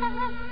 Thank you.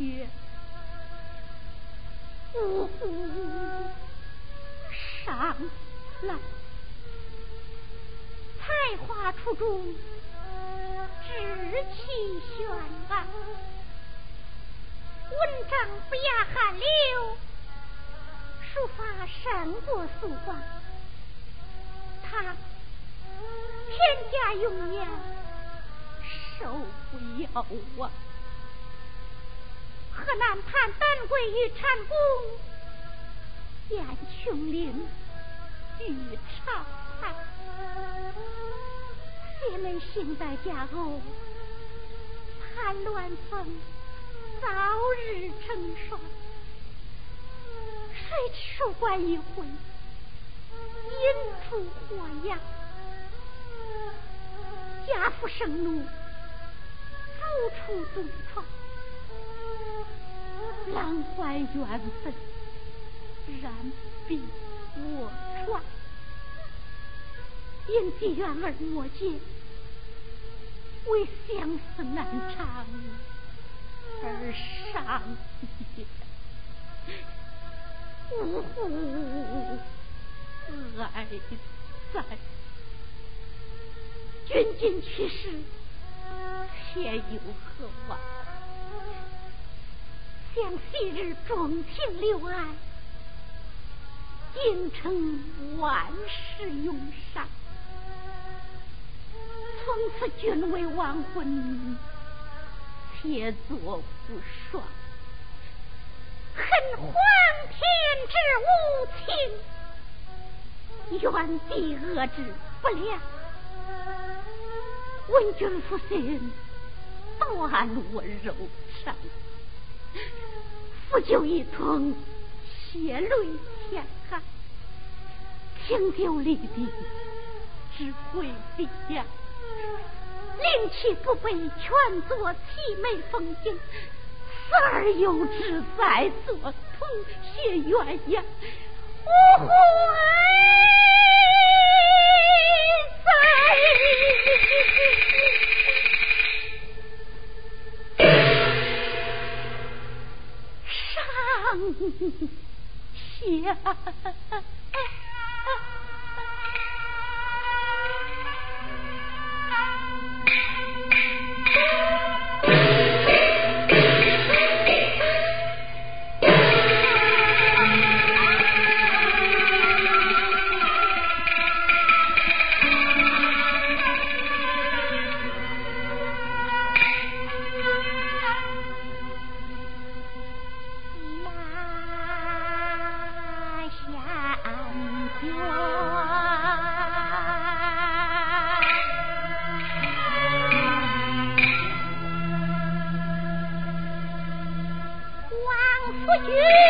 爹，呜呼，上来，才华出众，志气轩昂，文章不亚韩流，书法胜过苏王，他天家永远受不了啊！河南盼丹桂与禅宫，燕琼林与朝盘，谁能幸得家偶？盘鸾凤早日成双，谁出关一回，引出火药？家父盛怒，走出东窗。郎怀远分，然比我壮。因帝愿而，我今为相思难长而伤你。呜呼，子儿在。君今去世，天有何望？想昔日钟情留爱，京城万世永伤。从此君为亡魂，且作不爽。恨皇天之无情，怨帝恶之不良。闻君负心，断我柔肠。不就一通，血泪千行。清酒立地，只回笔呀。灵气不备，全作凄美风景。死而有志在做同血鸳鸯，呜呼 哀 Yay!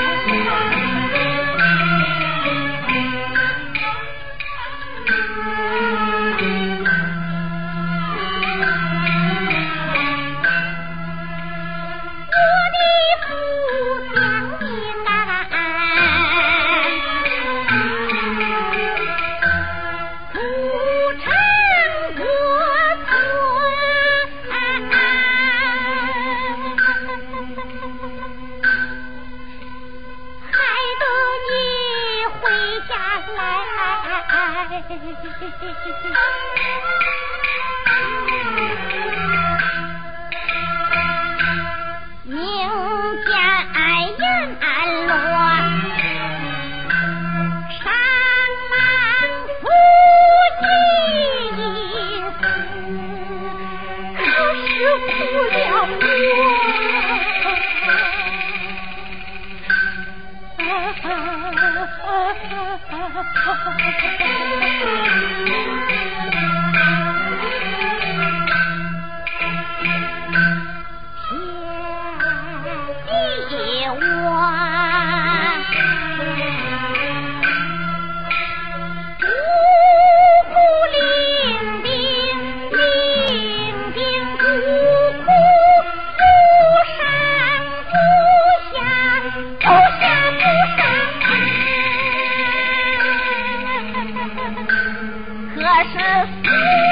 我是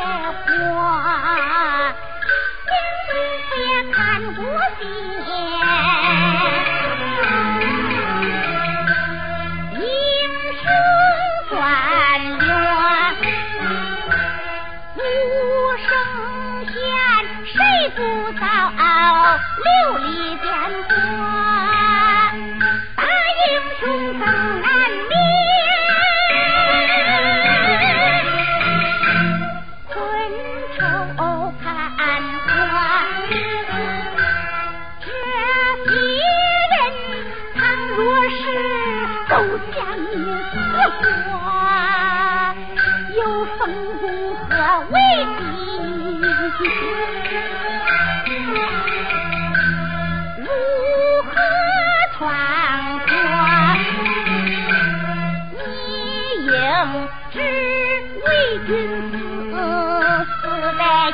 花，金枝也看过新。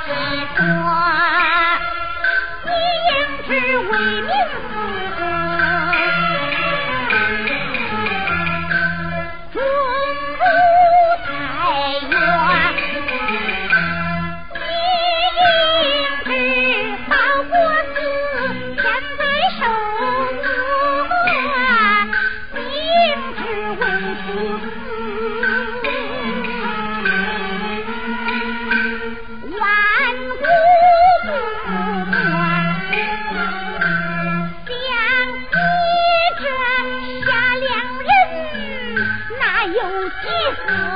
一朵气死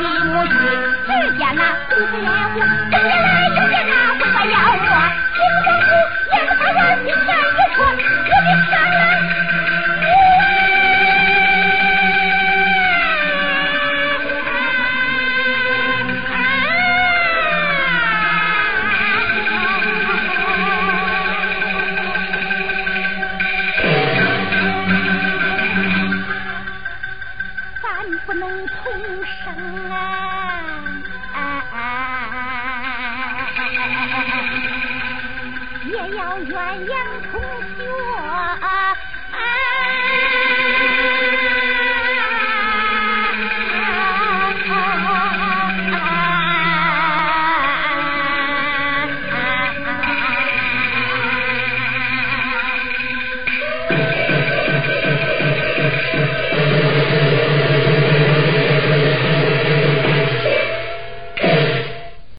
起落雨，只见那红尘烟火。